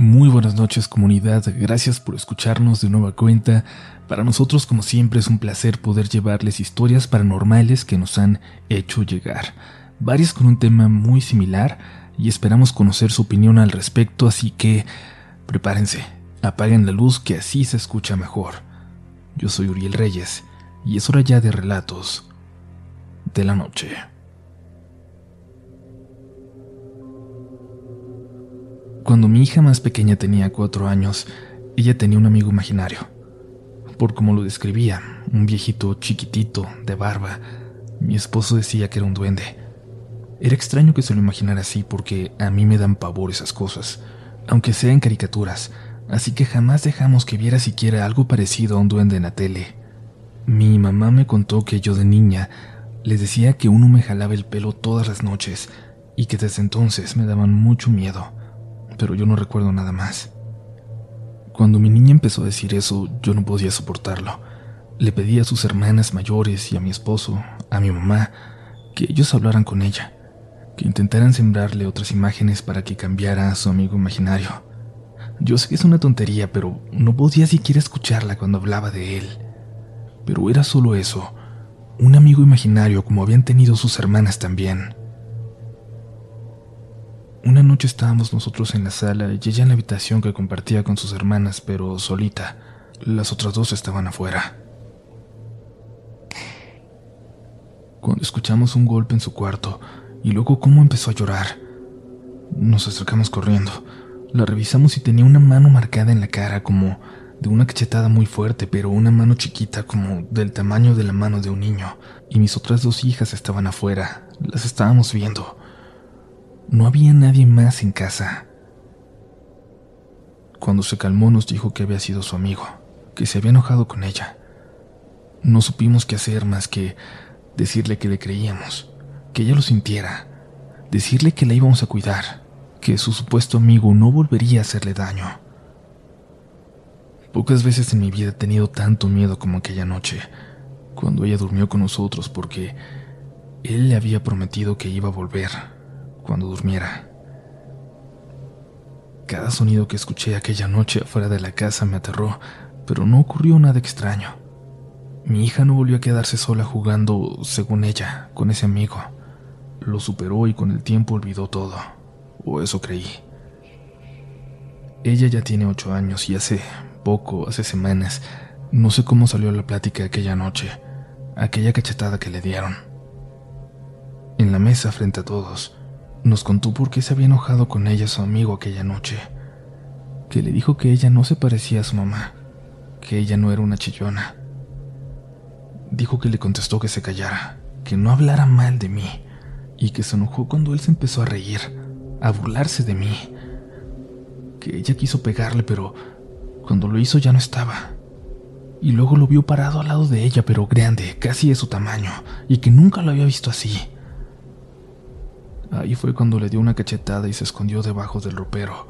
Muy buenas noches comunidad, gracias por escucharnos de nueva cuenta. Para nosotros como siempre es un placer poder llevarles historias paranormales que nos han hecho llegar, varias con un tema muy similar y esperamos conocer su opinión al respecto, así que prepárense, apaguen la luz que así se escucha mejor. Yo soy Uriel Reyes y es hora ya de relatos de la noche. Cuando mi hija más pequeña tenía cuatro años, ella tenía un amigo imaginario. Por como lo describía, un viejito chiquitito, de barba, mi esposo decía que era un duende. Era extraño que se lo imaginara así porque a mí me dan pavor esas cosas, aunque sean caricaturas, así que jamás dejamos que viera siquiera algo parecido a un duende en la tele. Mi mamá me contó que yo de niña les decía que uno me jalaba el pelo todas las noches y que desde entonces me daban mucho miedo pero yo no recuerdo nada más. Cuando mi niña empezó a decir eso, yo no podía soportarlo. Le pedí a sus hermanas mayores y a mi esposo, a mi mamá, que ellos hablaran con ella, que intentaran sembrarle otras imágenes para que cambiara a su amigo imaginario. Yo sé que es una tontería, pero no podía siquiera escucharla cuando hablaba de él. Pero era solo eso, un amigo imaginario como habían tenido sus hermanas también. Una noche estábamos nosotros en la sala y ella en la habitación que compartía con sus hermanas, pero solita. Las otras dos estaban afuera. Cuando escuchamos un golpe en su cuarto y luego cómo empezó a llorar, nos acercamos corriendo. La revisamos y tenía una mano marcada en la cara como de una cachetada muy fuerte, pero una mano chiquita como del tamaño de la mano de un niño. Y mis otras dos hijas estaban afuera. Las estábamos viendo. No había nadie más en casa. Cuando se calmó nos dijo que había sido su amigo, que se había enojado con ella. No supimos qué hacer más que decirle que le creíamos, que ella lo sintiera, decirle que la íbamos a cuidar, que su supuesto amigo no volvería a hacerle daño. Pocas veces en mi vida he tenido tanto miedo como aquella noche, cuando ella durmió con nosotros porque él le había prometido que iba a volver cuando durmiera. Cada sonido que escuché aquella noche afuera de la casa me aterró, pero no ocurrió nada extraño. Mi hija no volvió a quedarse sola jugando, según ella, con ese amigo. Lo superó y con el tiempo olvidó todo, o eso creí. Ella ya tiene ocho años y hace poco, hace semanas, no sé cómo salió la plática aquella noche, aquella cachetada que le dieron. En la mesa frente a todos, nos contó por qué se había enojado con ella su amigo aquella noche, que le dijo que ella no se parecía a su mamá, que ella no era una chillona. Dijo que le contestó que se callara, que no hablara mal de mí, y que se enojó cuando él se empezó a reír, a burlarse de mí, que ella quiso pegarle, pero cuando lo hizo ya no estaba. Y luego lo vio parado al lado de ella, pero grande, casi de su tamaño, y que nunca lo había visto así Ahí fue cuando le dio una cachetada y se escondió debajo del ropero.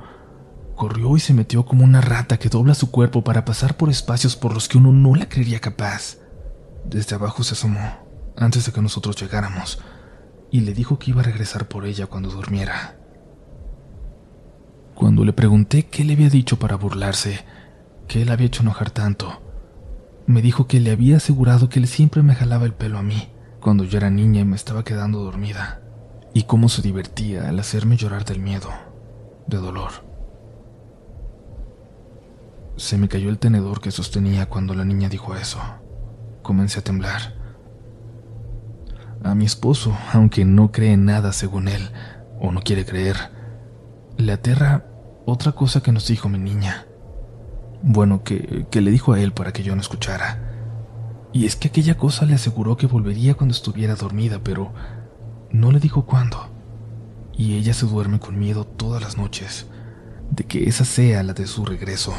Corrió y se metió como una rata que dobla su cuerpo para pasar por espacios por los que uno no la creería capaz. Desde abajo se asomó, antes de que nosotros llegáramos, y le dijo que iba a regresar por ella cuando durmiera. Cuando le pregunté qué le había dicho para burlarse, qué él había hecho enojar tanto, me dijo que le había asegurado que él siempre me jalaba el pelo a mí, cuando yo era niña y me estaba quedando dormida y cómo se divertía al hacerme llorar del miedo, de dolor. Se me cayó el tenedor que sostenía cuando la niña dijo eso. Comencé a temblar. A mi esposo, aunque no cree en nada según él, o no quiere creer, le aterra otra cosa que nos dijo mi niña. Bueno, que, que le dijo a él para que yo no escuchara. Y es que aquella cosa le aseguró que volvería cuando estuviera dormida, pero no le dijo cuándo, y ella se duerme con miedo todas las noches de que esa sea la de su regreso.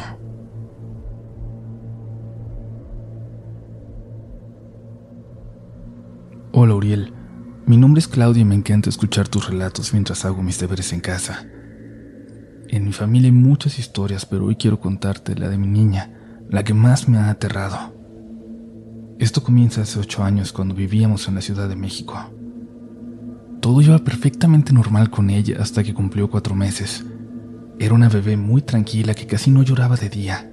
Hola Uriel, mi nombre es Claudia y me encanta escuchar tus relatos mientras hago mis deberes en casa. En mi familia hay muchas historias, pero hoy quiero contarte la de mi niña, la que más me ha aterrado. Esto comienza hace ocho años cuando vivíamos en la Ciudad de México. Todo iba perfectamente normal con ella hasta que cumplió cuatro meses. Era una bebé muy tranquila que casi no lloraba de día.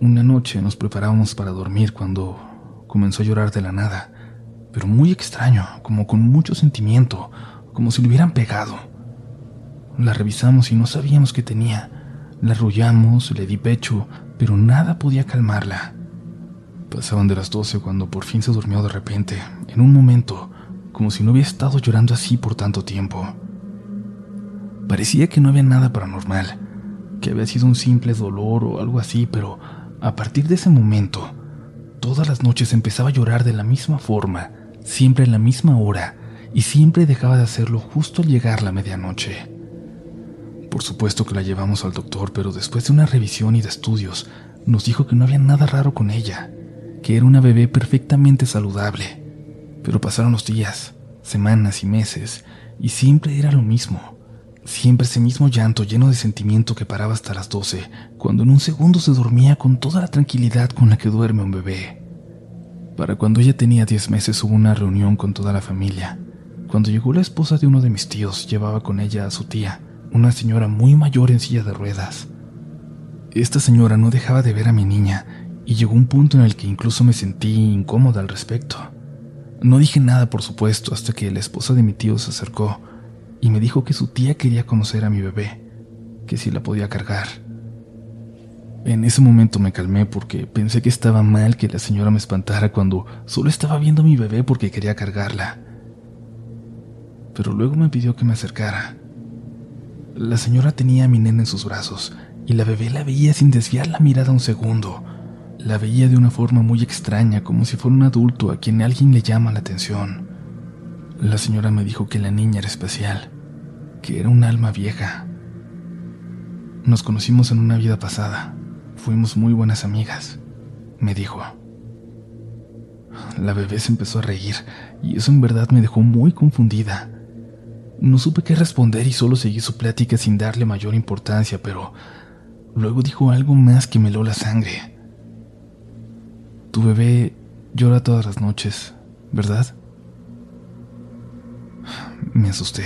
Una noche nos preparábamos para dormir cuando comenzó a llorar de la nada, pero muy extraño, como con mucho sentimiento, como si le hubieran pegado. La revisamos y no sabíamos qué tenía. La arrullamos, le di pecho, pero nada podía calmarla. Pasaban de las doce cuando por fin se durmió de repente, en un momento, como si no hubiera estado llorando así por tanto tiempo. Parecía que no había nada paranormal, que había sido un simple dolor o algo así, pero a partir de ese momento, todas las noches empezaba a llorar de la misma forma, siempre en la misma hora, y siempre dejaba de hacerlo justo al llegar la medianoche. Por supuesto que la llevamos al doctor, pero después de una revisión y de estudios, nos dijo que no había nada raro con ella, que era una bebé perfectamente saludable. Pero pasaron los días, semanas y meses, y siempre era lo mismo. Siempre ese mismo llanto lleno de sentimiento que paraba hasta las doce, cuando en un segundo se dormía con toda la tranquilidad con la que duerme un bebé. Para cuando ella tenía diez meses hubo una reunión con toda la familia. Cuando llegó la esposa de uno de mis tíos, llevaba con ella a su tía, una señora muy mayor en silla de ruedas. Esta señora no dejaba de ver a mi niña y llegó un punto en el que incluso me sentí incómoda al respecto. No dije nada, por supuesto, hasta que la esposa de mi tío se acercó y me dijo que su tía quería conocer a mi bebé, que si la podía cargar. En ese momento me calmé porque pensé que estaba mal que la señora me espantara cuando solo estaba viendo a mi bebé porque quería cargarla. Pero luego me pidió que me acercara. La señora tenía a mi nena en sus brazos y la bebé la veía sin desviar la mirada un segundo. La veía de una forma muy extraña, como si fuera un adulto a quien alguien le llama la atención. La señora me dijo que la niña era especial, que era un alma vieja. Nos conocimos en una vida pasada. Fuimos muy buenas amigas, me dijo. La bebé se empezó a reír y eso en verdad me dejó muy confundida. No supe qué responder y solo seguí su plática sin darle mayor importancia, pero luego dijo algo más que me la sangre. Tu bebé llora todas las noches, ¿verdad? Me asusté.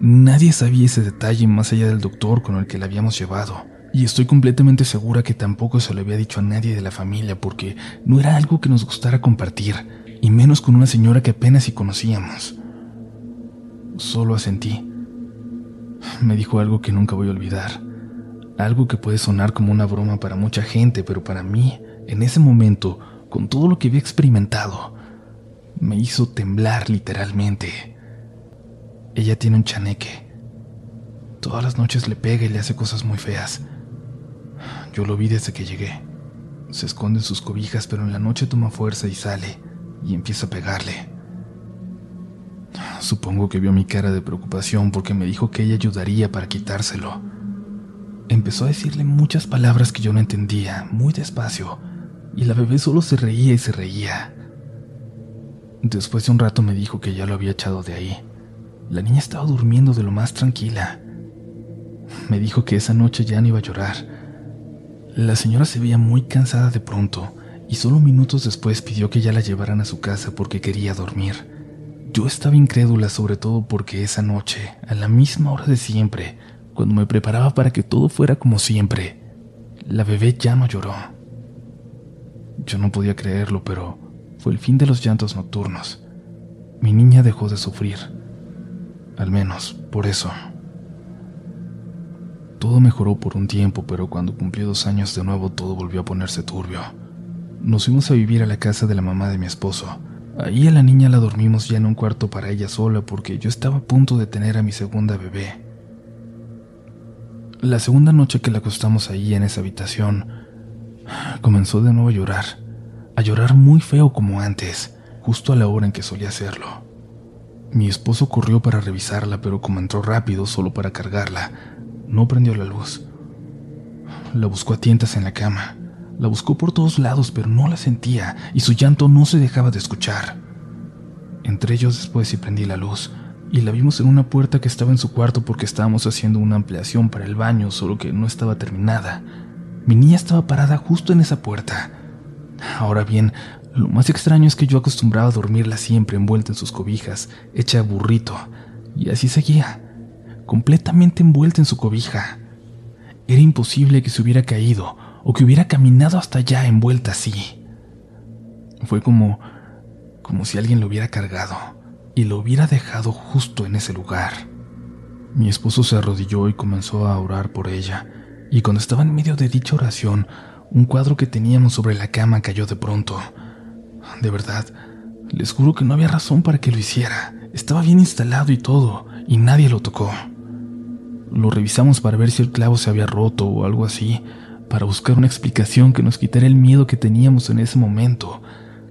Nadie sabía ese detalle más allá del doctor con el que la habíamos llevado, y estoy completamente segura que tampoco se lo había dicho a nadie de la familia porque no era algo que nos gustara compartir, y menos con una señora que apenas si conocíamos. Solo asentí. Me dijo algo que nunca voy a olvidar, algo que puede sonar como una broma para mucha gente, pero para mí, en ese momento, con todo lo que había experimentado, me hizo temblar literalmente. Ella tiene un chaneque. Todas las noches le pega y le hace cosas muy feas. Yo lo vi desde que llegué. Se esconde en sus cobijas, pero en la noche toma fuerza y sale y empieza a pegarle. Supongo que vio mi cara de preocupación porque me dijo que ella ayudaría para quitárselo. Empezó a decirle muchas palabras que yo no entendía, muy despacio, y la bebé solo se reía y se reía. Después de un rato me dijo que ya lo había echado de ahí. La niña estaba durmiendo de lo más tranquila. Me dijo que esa noche ya no iba a llorar. La señora se veía muy cansada de pronto y solo minutos después pidió que ya la llevaran a su casa porque quería dormir. Yo estaba incrédula sobre todo porque esa noche, a la misma hora de siempre, cuando me preparaba para que todo fuera como siempre, la bebé ya no lloró. Yo no podía creerlo, pero fue el fin de los llantos nocturnos. Mi niña dejó de sufrir. Al menos, por eso. Todo mejoró por un tiempo, pero cuando cumplió dos años de nuevo todo volvió a ponerse turbio. Nos fuimos a vivir a la casa de la mamá de mi esposo. Ahí a la niña la dormimos ya en un cuarto para ella sola porque yo estaba a punto de tener a mi segunda bebé. La segunda noche que la acostamos ahí en esa habitación, comenzó de nuevo a llorar, a llorar muy feo como antes, justo a la hora en que solía hacerlo. Mi esposo corrió para revisarla, pero como entró rápido solo para cargarla, no prendió la luz. La buscó a tientas en la cama. La buscó por todos lados, pero no la sentía y su llanto no se dejaba de escuchar. Entre ellos después y prendí la luz y la vimos en una puerta que estaba en su cuarto porque estábamos haciendo una ampliación para el baño, solo que no estaba terminada. Mi niña estaba parada justo en esa puerta. Ahora bien, lo más extraño es que yo acostumbraba a dormirla siempre envuelta en sus cobijas, hecha burrito, y así seguía. completamente envuelta en su cobija. Era imposible que se hubiera caído o que hubiera caminado hasta allá envuelta así. Fue como como si alguien lo hubiera cargado y lo hubiera dejado justo en ese lugar. Mi esposo se arrodilló y comenzó a orar por ella, y cuando estaba en medio de dicha oración, un cuadro que teníamos sobre la cama cayó de pronto. De verdad, les juro que no había razón para que lo hiciera. Estaba bien instalado y todo, y nadie lo tocó. Lo revisamos para ver si el clavo se había roto o algo así, para buscar una explicación que nos quitara el miedo que teníamos en ese momento,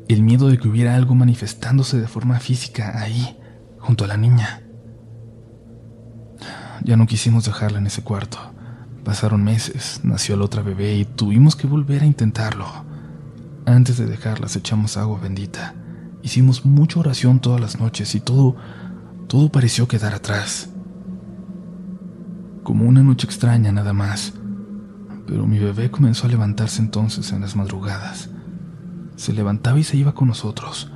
el miedo de que hubiera algo manifestándose de forma física ahí, junto a la niña. Ya no quisimos dejarla en ese cuarto. Pasaron meses, nació la otra bebé y tuvimos que volver a intentarlo. Antes de dejarlas echamos agua bendita. Hicimos mucha oración todas las noches y todo, todo pareció quedar atrás. Como una noche extraña nada más. Pero mi bebé comenzó a levantarse entonces en las madrugadas. Se levantaba y se iba con nosotros.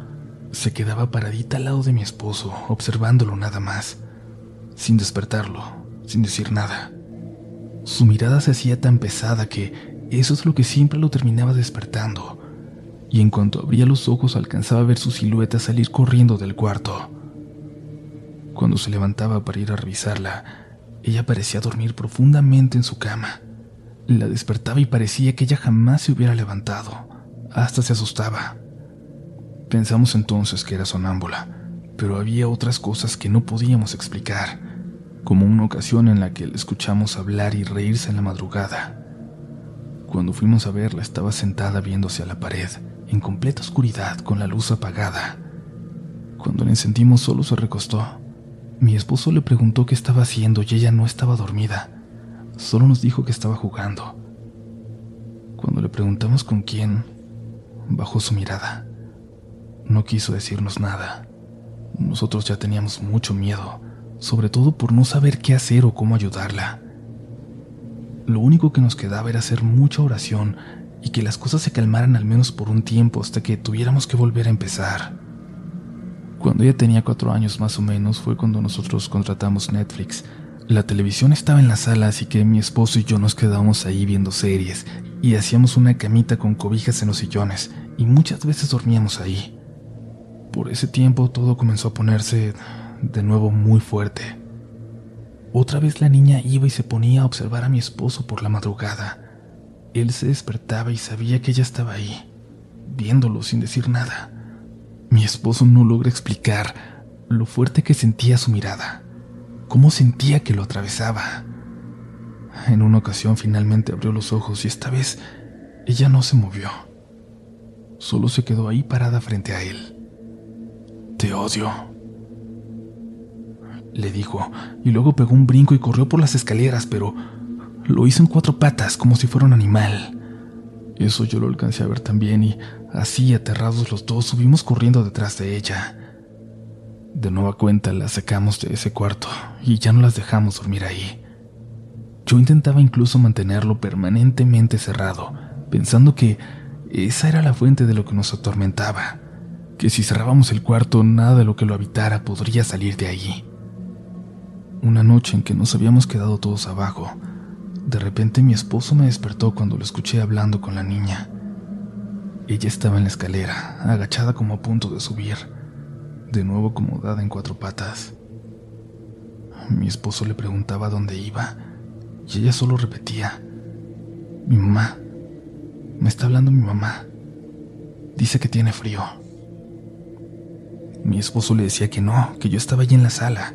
Se quedaba paradita al lado de mi esposo, observándolo nada más, sin despertarlo, sin decir nada. Su mirada se hacía tan pesada que eso es lo que siempre lo terminaba despertando y en cuanto abría los ojos alcanzaba a ver su silueta salir corriendo del cuarto. Cuando se levantaba para ir a revisarla, ella parecía dormir profundamente en su cama. La despertaba y parecía que ella jamás se hubiera levantado. Hasta se asustaba. Pensamos entonces que era sonámbula, pero había otras cosas que no podíamos explicar, como una ocasión en la que la escuchamos hablar y reírse en la madrugada. Cuando fuimos a verla estaba sentada viéndose a la pared en completa oscuridad con la luz apagada. Cuando la encendimos solo se recostó. Mi esposo le preguntó qué estaba haciendo y ella no estaba dormida. Solo nos dijo que estaba jugando. Cuando le preguntamos con quién, bajó su mirada. No quiso decirnos nada. Nosotros ya teníamos mucho miedo, sobre todo por no saber qué hacer o cómo ayudarla. Lo único que nos quedaba era hacer mucha oración y que las cosas se calmaran al menos por un tiempo hasta que tuviéramos que volver a empezar. Cuando ella tenía cuatro años más o menos fue cuando nosotros contratamos Netflix. La televisión estaba en la sala, así que mi esposo y yo nos quedábamos ahí viendo series y hacíamos una camita con cobijas en los sillones y muchas veces dormíamos ahí. Por ese tiempo todo comenzó a ponerse de nuevo muy fuerte. Otra vez la niña iba y se ponía a observar a mi esposo por la madrugada. Él se despertaba y sabía que ella estaba ahí, viéndolo sin decir nada. Mi esposo no logra explicar lo fuerte que sentía su mirada, cómo sentía que lo atravesaba. En una ocasión finalmente abrió los ojos y esta vez ella no se movió. Solo se quedó ahí parada frente a él. Te odio, le dijo, y luego pegó un brinco y corrió por las escaleras, pero lo hizo en cuatro patas, como si fuera un animal. Eso yo lo alcancé a ver también y, así aterrados los dos, subimos corriendo detrás de ella. De nueva cuenta la sacamos de ese cuarto y ya no las dejamos dormir ahí. Yo intentaba incluso mantenerlo permanentemente cerrado, pensando que esa era la fuente de lo que nos atormentaba, que si cerrábamos el cuarto nada de lo que lo habitara podría salir de allí. Una noche en que nos habíamos quedado todos abajo, de repente mi esposo me despertó cuando lo escuché hablando con la niña. Ella estaba en la escalera, agachada como a punto de subir, de nuevo acomodada en cuatro patas. Mi esposo le preguntaba dónde iba y ella solo repetía, mi mamá, me está hablando mi mamá, dice que tiene frío. Mi esposo le decía que no, que yo estaba allí en la sala.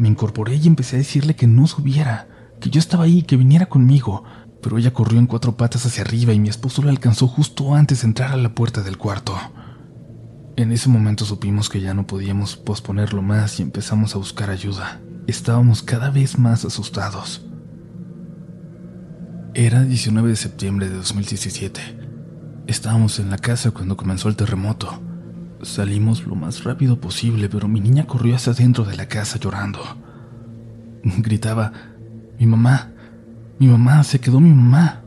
Me incorporé y empecé a decirle que no subiera, que yo estaba ahí, que viniera conmigo, pero ella corrió en cuatro patas hacia arriba y mi esposo la alcanzó justo antes de entrar a la puerta del cuarto. En ese momento supimos que ya no podíamos posponerlo más y empezamos a buscar ayuda. Estábamos cada vez más asustados. Era 19 de septiembre de 2017. Estábamos en la casa cuando comenzó el terremoto. Salimos lo más rápido posible, pero mi niña corrió hacia dentro de la casa llorando. Gritaba, mi mamá, mi mamá, se quedó mi mamá.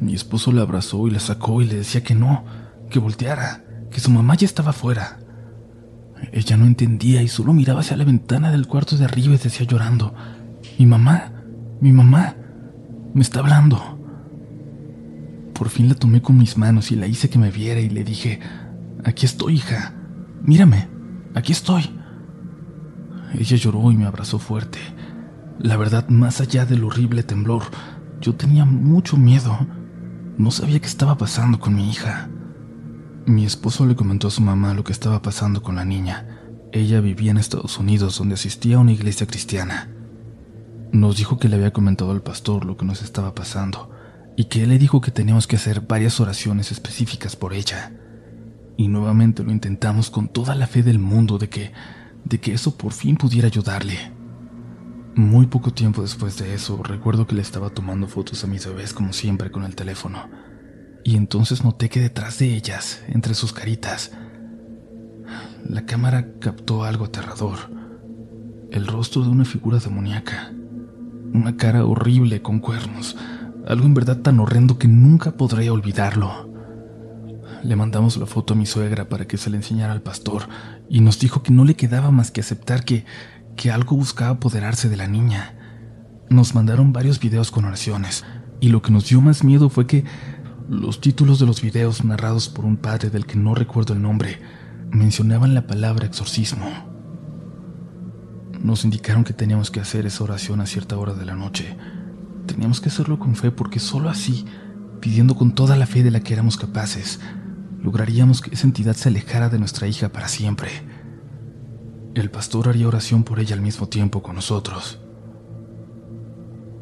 Mi esposo la abrazó y la sacó y le decía que no, que volteara, que su mamá ya estaba fuera. Ella no entendía y solo miraba hacia la ventana del cuarto de arriba y decía llorando, mi mamá, mi mamá, me está hablando. Por fin la tomé con mis manos y la hice que me viera y le dije, aquí estoy, hija, mírame, aquí estoy. Ella lloró y me abrazó fuerte. La verdad, más allá del horrible temblor, yo tenía mucho miedo. No sabía qué estaba pasando con mi hija. Mi esposo le comentó a su mamá lo que estaba pasando con la niña. Ella vivía en Estados Unidos donde asistía a una iglesia cristiana. Nos dijo que le había comentado al pastor lo que nos estaba pasando y que él le dijo que teníamos que hacer varias oraciones específicas por ella. Y nuevamente lo intentamos con toda la fe del mundo de que de que eso por fin pudiera ayudarle. Muy poco tiempo después de eso, recuerdo que le estaba tomando fotos a mis bebés como siempre con el teléfono. Y entonces noté que detrás de ellas, entre sus caritas, la cámara captó algo aterrador. El rostro de una figura demoníaca. Una cara horrible con cuernos. Algo en verdad tan horrendo que nunca podré olvidarlo. Le mandamos la foto a mi suegra para que se la enseñara al pastor y nos dijo que no le quedaba más que aceptar que, que algo buscaba apoderarse de la niña. Nos mandaron varios videos con oraciones y lo que nos dio más miedo fue que los títulos de los videos narrados por un padre del que no recuerdo el nombre mencionaban la palabra exorcismo. Nos indicaron que teníamos que hacer esa oración a cierta hora de la noche. Teníamos que hacerlo con fe porque solo así, pidiendo con toda la fe de la que éramos capaces, lograríamos que esa entidad se alejara de nuestra hija para siempre. El pastor haría oración por ella al mismo tiempo con nosotros.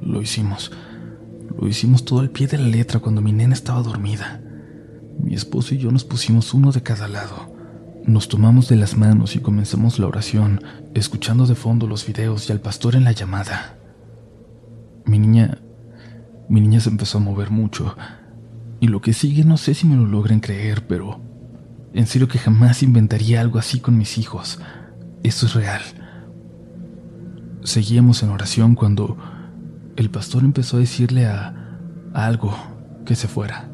Lo hicimos. Lo hicimos todo al pie de la letra cuando mi nena estaba dormida. Mi esposo y yo nos pusimos uno de cada lado. Nos tomamos de las manos y comenzamos la oración, escuchando de fondo los videos y al pastor en la llamada. Mi niña... Mi niña se empezó a mover mucho, y lo que sigue no sé si me lo logren creer, pero en serio que jamás inventaría algo así con mis hijos. Esto es real. Seguíamos en oración cuando el pastor empezó a decirle a, algo que se fuera,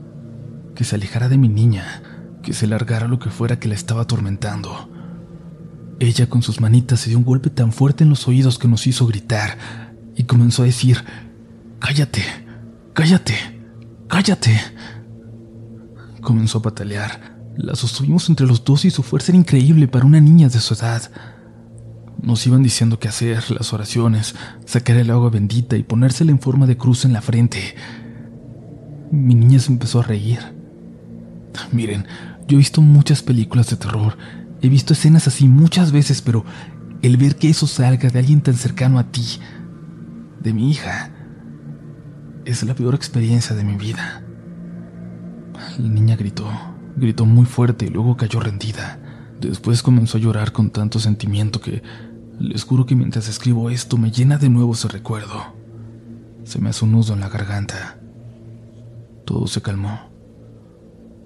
que se alejara de mi niña, que se largara lo que fuera que la estaba atormentando. Ella con sus manitas se dio un golpe tan fuerte en los oídos que nos hizo gritar y comenzó a decir, cállate, cállate, cállate. Comenzó a patalear. La sostuvimos entre los dos y su fuerza era increíble para una niña de su edad. Nos iban diciendo qué hacer, las oraciones, sacar el agua bendita y ponérsela en forma de cruz en la frente. Mi niña se empezó a reír. Miren, yo he visto muchas películas de terror, he visto escenas así muchas veces, pero el ver que eso salga de alguien tan cercano a ti, de mi hija, es la peor experiencia de mi vida. La niña gritó, gritó muy fuerte y luego cayó rendida. Después comenzó a llorar con tanto sentimiento que les juro que mientras escribo esto me llena de nuevo ese recuerdo. Se me hace un nudo en la garganta. Todo se calmó.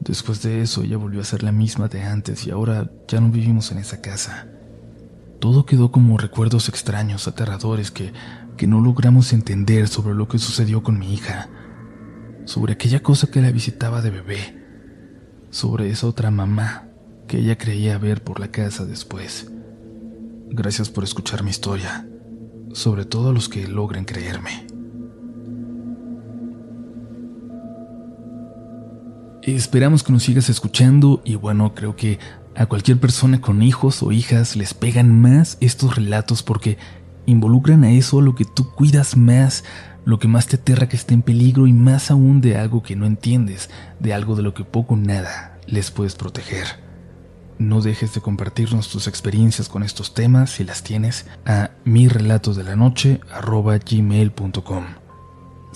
Después de eso ella volvió a ser la misma de antes y ahora ya no vivimos en esa casa. Todo quedó como recuerdos extraños, aterradores que, que no logramos entender sobre lo que sucedió con mi hija, sobre aquella cosa que la visitaba de bebé, sobre esa otra mamá que ella creía ver por la casa después. Gracias por escuchar mi historia, sobre todo a los que logren creerme. Esperamos que nos sigas escuchando y bueno, creo que a cualquier persona con hijos o hijas les pegan más estos relatos porque involucran a eso lo que tú cuidas más, lo que más te aterra que esté en peligro y más aún de algo que no entiendes, de algo de lo que poco o nada les puedes proteger. No dejes de compartirnos tus experiencias con estos temas si las tienes a mi de la noche.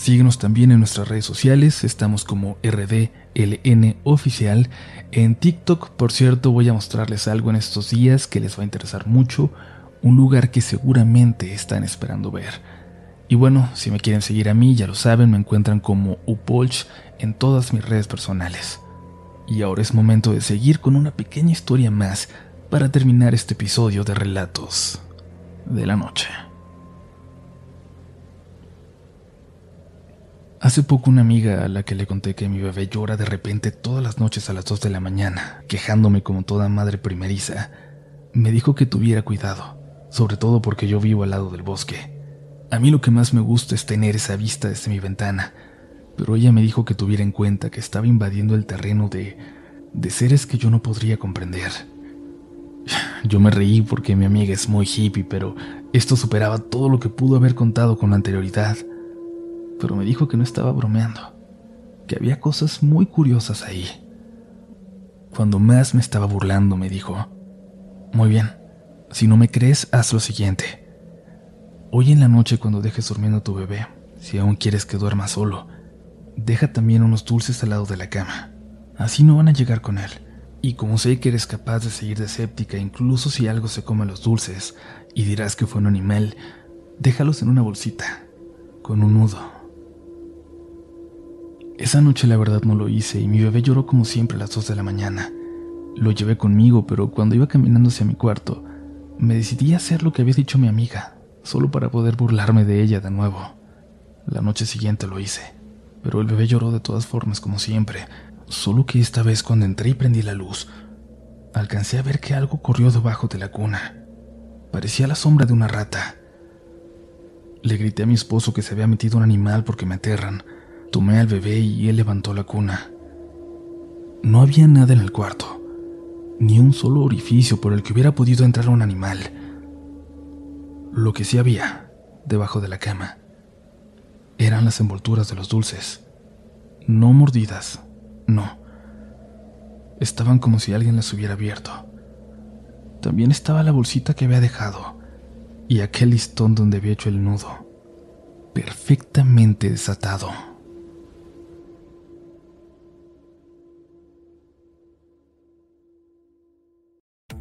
Síguenos también en nuestras redes sociales, estamos como RDLN oficial. En TikTok, por cierto, voy a mostrarles algo en estos días que les va a interesar mucho, un lugar que seguramente están esperando ver. Y bueno, si me quieren seguir a mí, ya lo saben, me encuentran como Upolch en todas mis redes personales. Y ahora es momento de seguir con una pequeña historia más para terminar este episodio de Relatos de la Noche. Hace poco una amiga a la que le conté que mi bebé llora de repente todas las noches a las 2 de la mañana, quejándome como toda madre primeriza, Me dijo que tuviera cuidado, sobre todo porque yo vivo al lado del bosque. A mí lo que más me gusta es tener esa vista desde mi ventana, pero ella me dijo que tuviera en cuenta que estaba invadiendo el terreno de, de seres que yo no podría comprender. Yo me reí porque mi amiga es muy hippie, pero esto superaba todo lo que pudo haber contado con anterioridad. Pero me dijo que no estaba bromeando, que había cosas muy curiosas ahí. Cuando más me estaba burlando, me dijo, Muy bien, si no me crees, haz lo siguiente. Hoy en la noche cuando dejes durmiendo a tu bebé, si aún quieres que duerma solo, deja también unos dulces al lado de la cama. Así no van a llegar con él. Y como sé que eres capaz de seguir de escéptica incluso si algo se come los dulces y dirás que fue un animal, déjalos en una bolsita, con un nudo. Esa noche la verdad no lo hice y mi bebé lloró como siempre a las dos de la mañana. Lo llevé conmigo, pero cuando iba caminando hacia mi cuarto, me decidí a hacer lo que había dicho mi amiga, solo para poder burlarme de ella de nuevo. La noche siguiente lo hice, pero el bebé lloró de todas formas como siempre, solo que esta vez cuando entré y prendí la luz, alcancé a ver que algo corrió debajo de la cuna. Parecía la sombra de una rata. Le grité a mi esposo que se había metido un animal porque me aterran. Tomé al bebé y él levantó la cuna. No había nada en el cuarto, ni un solo orificio por el que hubiera podido entrar un animal. Lo que sí había, debajo de la cama, eran las envolturas de los dulces. No mordidas, no. Estaban como si alguien las hubiera abierto. También estaba la bolsita que había dejado y aquel listón donde había hecho el nudo, perfectamente desatado.